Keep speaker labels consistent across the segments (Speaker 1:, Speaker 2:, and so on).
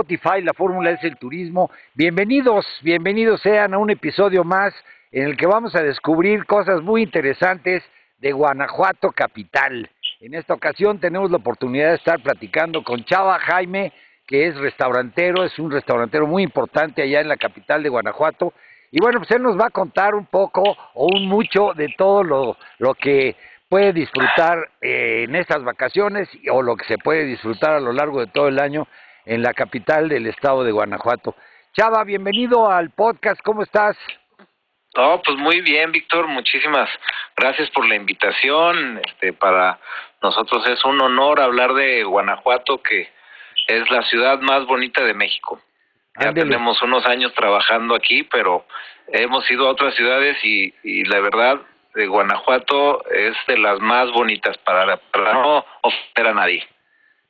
Speaker 1: Spotify, la fórmula es el turismo. Bienvenidos, bienvenidos sean a un episodio más en el que vamos a descubrir cosas muy interesantes de Guanajuato capital. En esta ocasión tenemos la oportunidad de estar platicando con Chava Jaime, que es restaurantero, es un restaurantero muy importante allá en la capital de Guanajuato. Y bueno, pues él nos va a contar un poco o un mucho de todo lo, lo que puede disfrutar eh, en estas vacaciones o lo que se puede disfrutar a lo largo de todo el año en la capital del estado de Guanajuato. Chava, bienvenido al podcast, ¿cómo estás?
Speaker 2: No, pues muy bien, Víctor, muchísimas gracias por la invitación. Este, para nosotros es un honor hablar de Guanajuato, que es la ciudad más bonita de México. Ya tenemos unos años trabajando aquí, pero hemos ido a otras ciudades y, y la verdad, de Guanajuato es de las más bonitas para, para no ofender a nadie.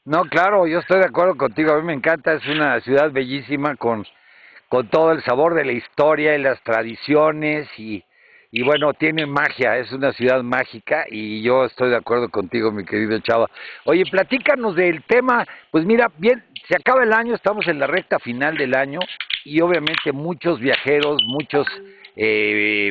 Speaker 1: No, claro, yo estoy de acuerdo contigo. A mí me encanta, es una ciudad bellísima con, con todo el sabor de la historia y las tradiciones y, y bueno, tiene magia, es una ciudad mágica y yo estoy de acuerdo contigo, mi querido Chava. Oye, platícanos del tema, pues mira, bien, se acaba el año, estamos en la recta final del año y obviamente muchos viajeros, muchos eh,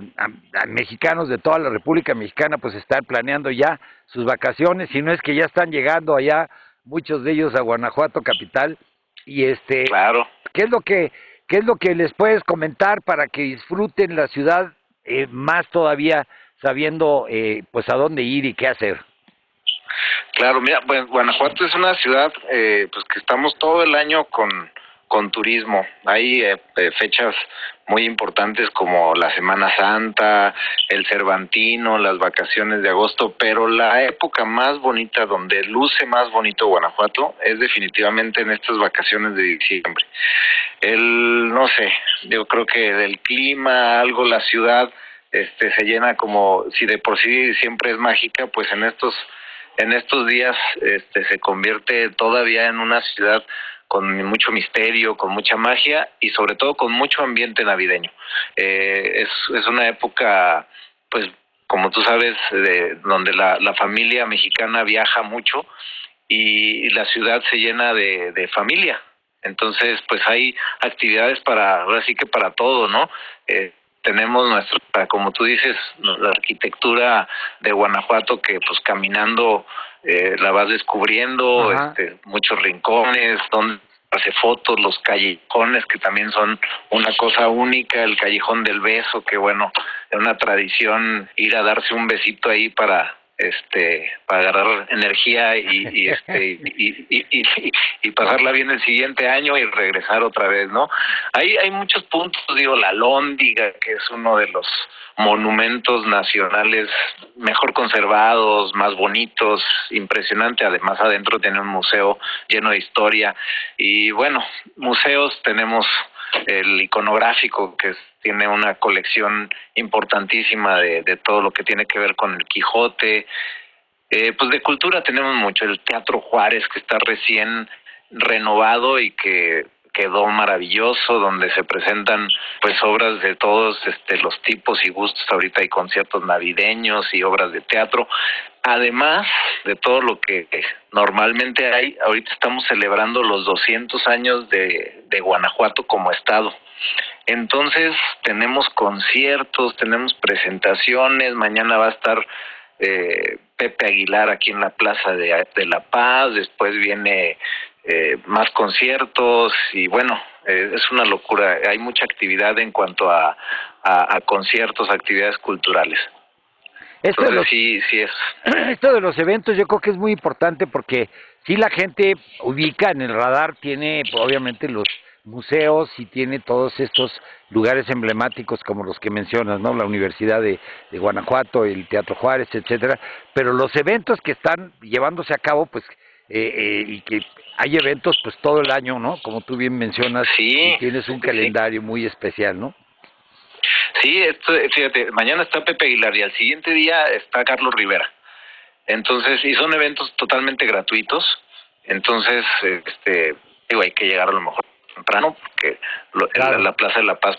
Speaker 1: mexicanos de toda la República Mexicana pues están planeando ya sus vacaciones, si no es que ya están llegando allá muchos de ellos a Guanajuato capital y este
Speaker 2: claro.
Speaker 1: qué es lo que qué es lo que les puedes comentar para que disfruten la ciudad eh, más todavía sabiendo eh, pues a dónde ir y qué hacer
Speaker 2: claro mira pues Guanajuato es una ciudad eh, pues que estamos todo el año con con turismo. Hay eh, eh, fechas muy importantes como la Semana Santa, el Cervantino, las vacaciones de agosto, pero la época más bonita, donde luce más bonito Guanajuato, es definitivamente en estas vacaciones de diciembre. El, no sé, yo creo que del clima, algo, la ciudad, este, se llena como, si de por sí siempre es mágica, pues en estos, en estos días, este, se convierte todavía en una ciudad con mucho misterio, con mucha magia y sobre todo con mucho ambiente navideño. Eh, es, es una época, pues, como tú sabes, de, donde la, la familia mexicana viaja mucho y la ciudad se llena de, de familia. Entonces, pues hay actividades para, ahora sí que para todo, ¿no? Eh, tenemos nuestra, como tú dices, la arquitectura de Guanajuato que pues caminando eh, la vas descubriendo, este, muchos rincones, donde hace fotos, los callejones que también son una cosa única, el callejón del beso, que bueno, es una tradición ir a darse un besito ahí para este para agarrar energía y, y este y, y, y, pasarla bien el siguiente año y regresar otra vez no hay hay muchos puntos digo la lóndiga que es uno de los monumentos nacionales mejor conservados más bonitos impresionante. Además adentro tiene un museo lleno de historia. Y bueno museos tenemos el iconográfico que tiene una colección importantísima de, de, todo lo que tiene que ver con el Quijote. Eh, pues de cultura tenemos mucho, el Teatro Juárez que está recién renovado y que quedó maravilloso, donde se presentan pues obras de todos este, los tipos y gustos. Ahorita hay conciertos navideños y obras de teatro. Además de todo lo que normalmente hay, ahorita estamos celebrando los 200 años de, de Guanajuato como estado. Entonces tenemos conciertos, tenemos presentaciones, mañana va a estar eh, Pepe Aguilar aquí en la Plaza de, de La Paz, después viene eh, más conciertos y bueno, eh, es una locura. Hay mucha actividad en cuanto a, a, conciertos, actividades culturales.
Speaker 1: Esto de los, sí, sí es. Esto de los eventos yo creo que es muy importante porque si la gente ubica en el radar, tiene obviamente los museos y tiene todos estos lugares emblemáticos como los que mencionas, ¿no? La Universidad de, Guanajuato, el Teatro Juárez, etcétera. Pero los eventos que están llevándose a cabo, pues, eh, eh, y que hay eventos pues todo el año, ¿no? Como tú bien mencionas,
Speaker 2: sí,
Speaker 1: tienes un calendario muy especial, ¿no?
Speaker 2: Sí, esto, fíjate, mañana está Pepe Aguilar y al siguiente día está Carlos Rivera. Entonces, y son eventos totalmente gratuitos. Entonces, este, digo, hay que llegar a lo mejor temprano, porque la, Plaza de la Paz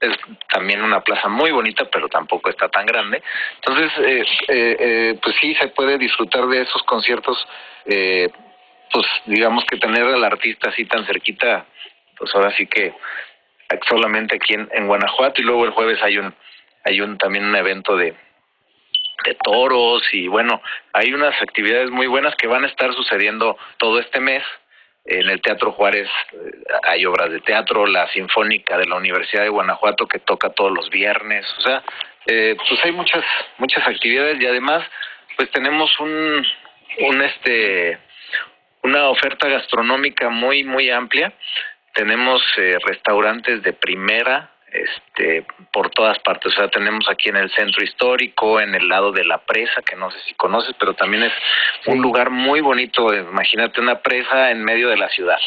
Speaker 2: es también una plaza muy bonita, pero tampoco está tan grande. Entonces, eh, eh, eh, pues sí, se puede disfrutar de esos conciertos, eh, pues digamos que tener al artista así tan cerquita, pues ahora sí que solamente aquí en, en Guanajuato y luego el jueves hay un hay un también un evento de de toros y bueno, hay unas actividades muy buenas que van a estar sucediendo todo este mes en el Teatro Juárez eh, hay obras de teatro, la Sinfónica de la Universidad de Guanajuato que toca todos los viernes, o sea, eh, pues hay muchas muchas actividades y además pues tenemos un un este una oferta gastronómica muy muy amplia. Tenemos eh, restaurantes de primera, este, por todas partes. O sea, tenemos aquí en el centro histórico, en el lado de la presa, que no sé si conoces, pero también es un lugar muy bonito. Imagínate una presa en medio de la ciudad.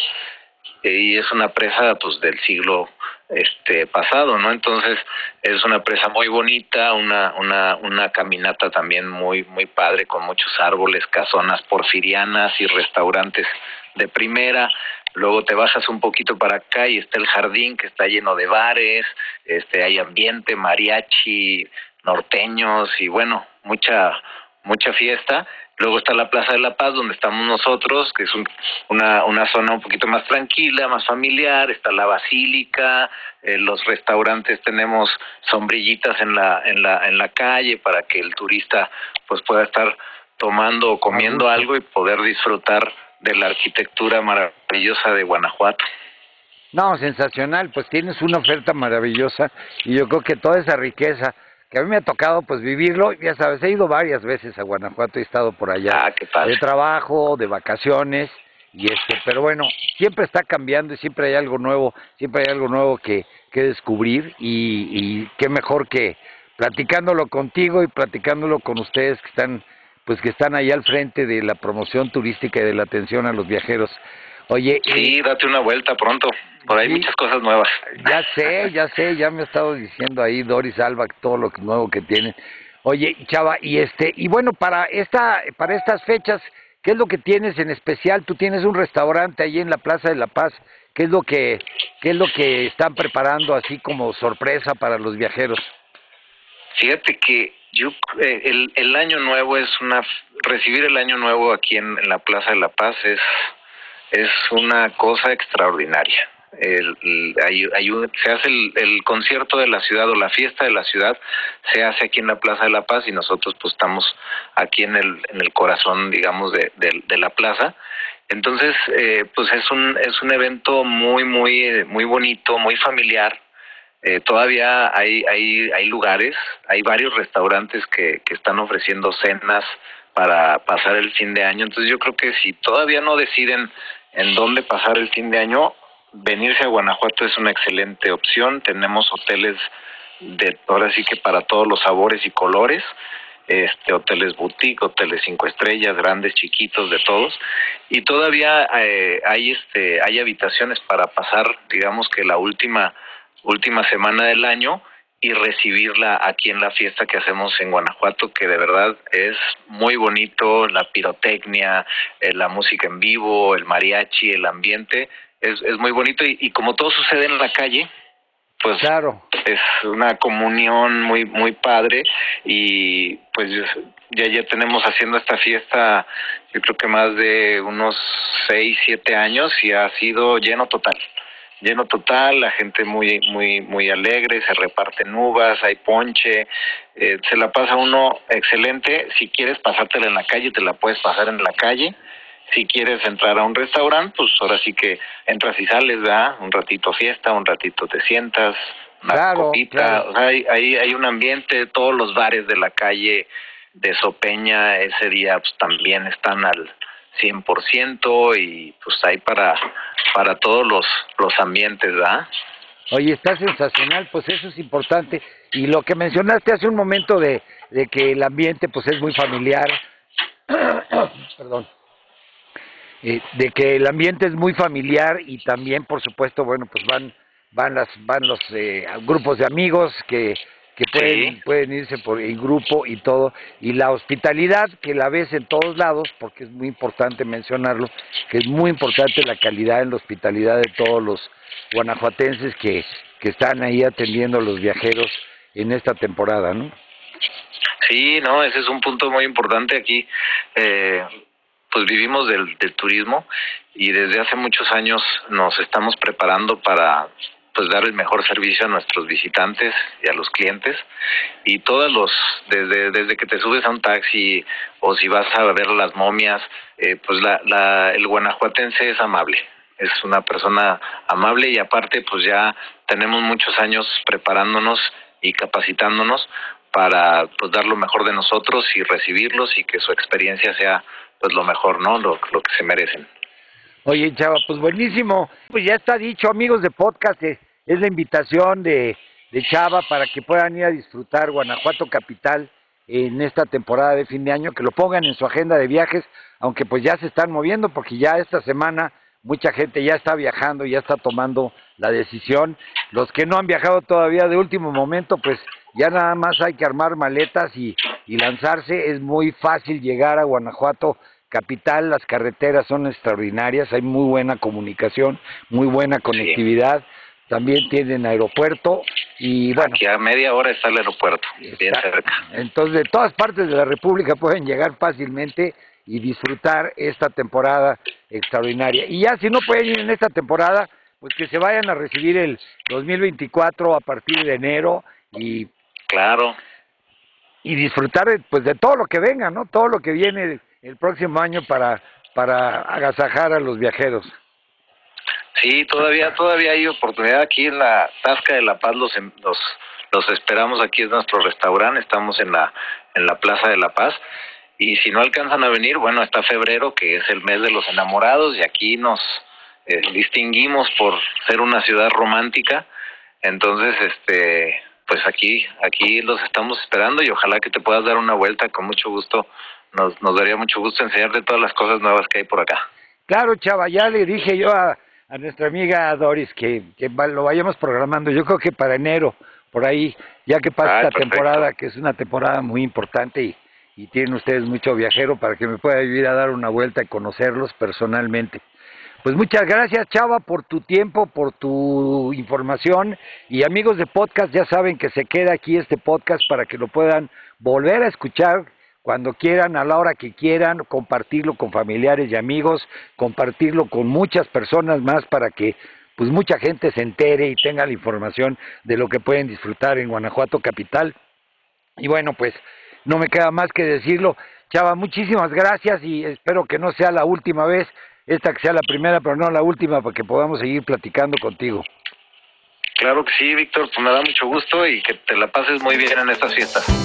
Speaker 2: Y es una presa, pues, del siglo este pasado, ¿no? Entonces es una presa muy bonita, una una una caminata también muy muy padre con muchos árboles, casonas porfirianas y restaurantes de primera luego te bajas un poquito para acá y está el jardín que está lleno de bares, este hay ambiente, mariachi, norteños y bueno, mucha mucha fiesta. Luego está la Plaza de la Paz donde estamos nosotros, que es una, una zona un poquito más tranquila, más familiar, está la basílica, eh, los restaurantes tenemos sombrillitas en la en la en la calle para que el turista pues pueda estar tomando o comiendo algo y poder disfrutar de la arquitectura maravillosa de Guanajuato.
Speaker 1: No, sensacional, pues tienes una oferta maravillosa y yo creo que toda esa riqueza que a mí me ha tocado pues vivirlo, ya sabes, he ido varias veces a Guanajuato, he estado por allá
Speaker 2: ah,
Speaker 1: de trabajo, de vacaciones y este, pero bueno, siempre está cambiando y siempre hay algo nuevo, siempre hay algo nuevo que, que descubrir y, y qué mejor que platicándolo contigo y platicándolo con ustedes que están pues que están ahí al frente de la promoción turística y de la atención a los viajeros. Oye,
Speaker 2: sí, date una vuelta pronto. Por ahí muchas cosas nuevas.
Speaker 1: Ya sé, ya sé, ya me ha estado diciendo ahí Doris Alba todo lo nuevo que tiene. Oye, Chava, y este, y bueno, para esta, para estas fechas, ¿qué es lo que tienes en especial? Tú tienes un restaurante ahí en la Plaza de la Paz. ¿Qué es lo que, qué es lo que están preparando así como sorpresa para los viajeros?
Speaker 2: Fíjate que yo eh, el, el año nuevo es una recibir el año nuevo aquí en, la Plaza de la Paz es es una cosa extraordinaria. El, hay, hay se hace el, el, concierto de la ciudad o la fiesta de la ciudad se hace aquí en la Plaza de la Paz y nosotros pues estamos aquí en el en el corazón digamos de, de, de la plaza entonces eh, pues es un es un evento muy muy muy bonito muy familiar eh, todavía hay, hay, hay lugares, hay varios restaurantes que, que están ofreciendo cenas para pasar el fin de año. Entonces yo creo que si todavía no deciden en dónde pasar el fin de año, venirse a Guanajuato es una excelente opción. Tenemos hoteles de ahora sí que para todos los sabores y colores, este hoteles boutique, hoteles cinco estrellas, grandes, chiquitos, de todos, y todavía eh, hay este hay habitaciones para pasar, digamos que la última última semana del año y recibirla aquí en la fiesta que hacemos en Guanajuato, que de verdad es muy bonito, la pirotecnia, eh, la música en vivo, el mariachi, el ambiente, es, es muy bonito y, y como todo sucede en la calle, pues claro. es una comunión muy muy padre y pues ya ya tenemos haciendo esta fiesta yo creo que más de unos seis siete años y ha sido lleno total lleno total la gente muy muy muy alegre se reparten uvas hay ponche eh, se la pasa uno excelente si quieres pasártela en la calle te la puedes pasar en la calle si quieres entrar a un restaurante, pues ahora sí que entras y sales, ¿verdad? Un ratito fiesta, un ratito te sientas, una copita. O sea, hay, hay, hay, un ambiente, todos los bares de la calle de Sopeña ese día pues, también están al 100% y pues hay para, para todos los, los ambientes, ¿verdad?
Speaker 1: Oye, está sensacional, pues eso es importante. Y lo que mencionaste hace un momento de, de que el ambiente pues es muy familiar, perdón, eh, de que el ambiente es muy familiar y también, por supuesto, bueno, pues van van las van los eh, grupos de amigos que que pueden, pueden irse por el grupo y todo, y la hospitalidad que la ves en todos lados, porque es muy importante mencionarlo, que es muy importante la calidad en la hospitalidad de todos los guanajuatenses que, que están ahí atendiendo a los viajeros en esta temporada, ¿no?
Speaker 2: Sí, no, ese es un punto muy importante aquí. Eh, pues vivimos del, del turismo y desde hace muchos años nos estamos preparando para pues dar el mejor servicio a nuestros visitantes y a los clientes y todos los desde desde que te subes a un taxi o si vas a ver las momias eh, pues la, la el guanajuatense es amable es una persona amable y aparte pues ya tenemos muchos años preparándonos y capacitándonos para pues dar lo mejor de nosotros y recibirlos y que su experiencia sea pues lo mejor, ¿no? Lo, lo que se merecen.
Speaker 1: Oye, Chava, pues buenísimo. Pues ya está dicho, amigos de podcast, eh, es la invitación de, de Chava para que puedan ir a disfrutar Guanajuato Capital en esta temporada de fin de año, que lo pongan en su agenda de viajes, aunque pues ya se están moviendo, porque ya esta semana mucha gente ya está viajando, ya está tomando la decisión. Los que no han viajado todavía de último momento, pues ya nada más hay que armar maletas y, y lanzarse. Es muy fácil llegar a Guanajuato capital, las carreteras son extraordinarias, hay muy buena comunicación, muy buena conectividad. También tienen aeropuerto y bueno.
Speaker 2: Aquí a media hora está el aeropuerto, bien cerca.
Speaker 1: Entonces, de todas partes de la República pueden llegar fácilmente y disfrutar esta temporada extraordinaria. Y ya si no pueden ir en esta temporada, pues que se vayan a recibir el 2024 a partir de enero y
Speaker 2: claro
Speaker 1: y disfrutar pues de todo lo que venga, ¿no? Todo lo que viene el próximo año para para agasajar a los viajeros.
Speaker 2: Sí, todavía todavía hay oportunidad aquí en la Tasca de la Paz los em, los los esperamos aquí es nuestro restaurante, estamos en la en la Plaza de la Paz y si no alcanzan a venir, bueno, está febrero que es el mes de los enamorados y aquí nos eh, distinguimos por ser una ciudad romántica, entonces este pues aquí aquí los estamos esperando y ojalá que te puedas dar una vuelta con mucho gusto. Nos, nos daría mucho gusto enseñarte todas las cosas nuevas que hay por acá.
Speaker 1: Claro, chava, ya le dije yo a, a nuestra amiga Doris que, que lo vayamos programando. Yo creo que para enero, por ahí, ya que pasa esta temporada, que es una temporada muy importante y, y tienen ustedes mucho viajero para que me pueda vivir a dar una vuelta y conocerlos personalmente. Pues muchas gracias Chava por tu tiempo, por tu información y amigos de podcast ya saben que se queda aquí este podcast para que lo puedan volver a escuchar cuando quieran, a la hora que quieran, compartirlo con familiares y amigos, compartirlo con muchas personas más para que pues mucha gente se entere y tenga la información de lo que pueden disfrutar en Guanajuato capital. Y bueno, pues no me queda más que decirlo. Chava, muchísimas gracias y espero que no sea la última vez esta que sea la primera, pero no la última, para que podamos seguir platicando contigo.
Speaker 2: Claro que sí, Víctor, pues me da mucho gusto y que te la pases muy bien en estas fiestas.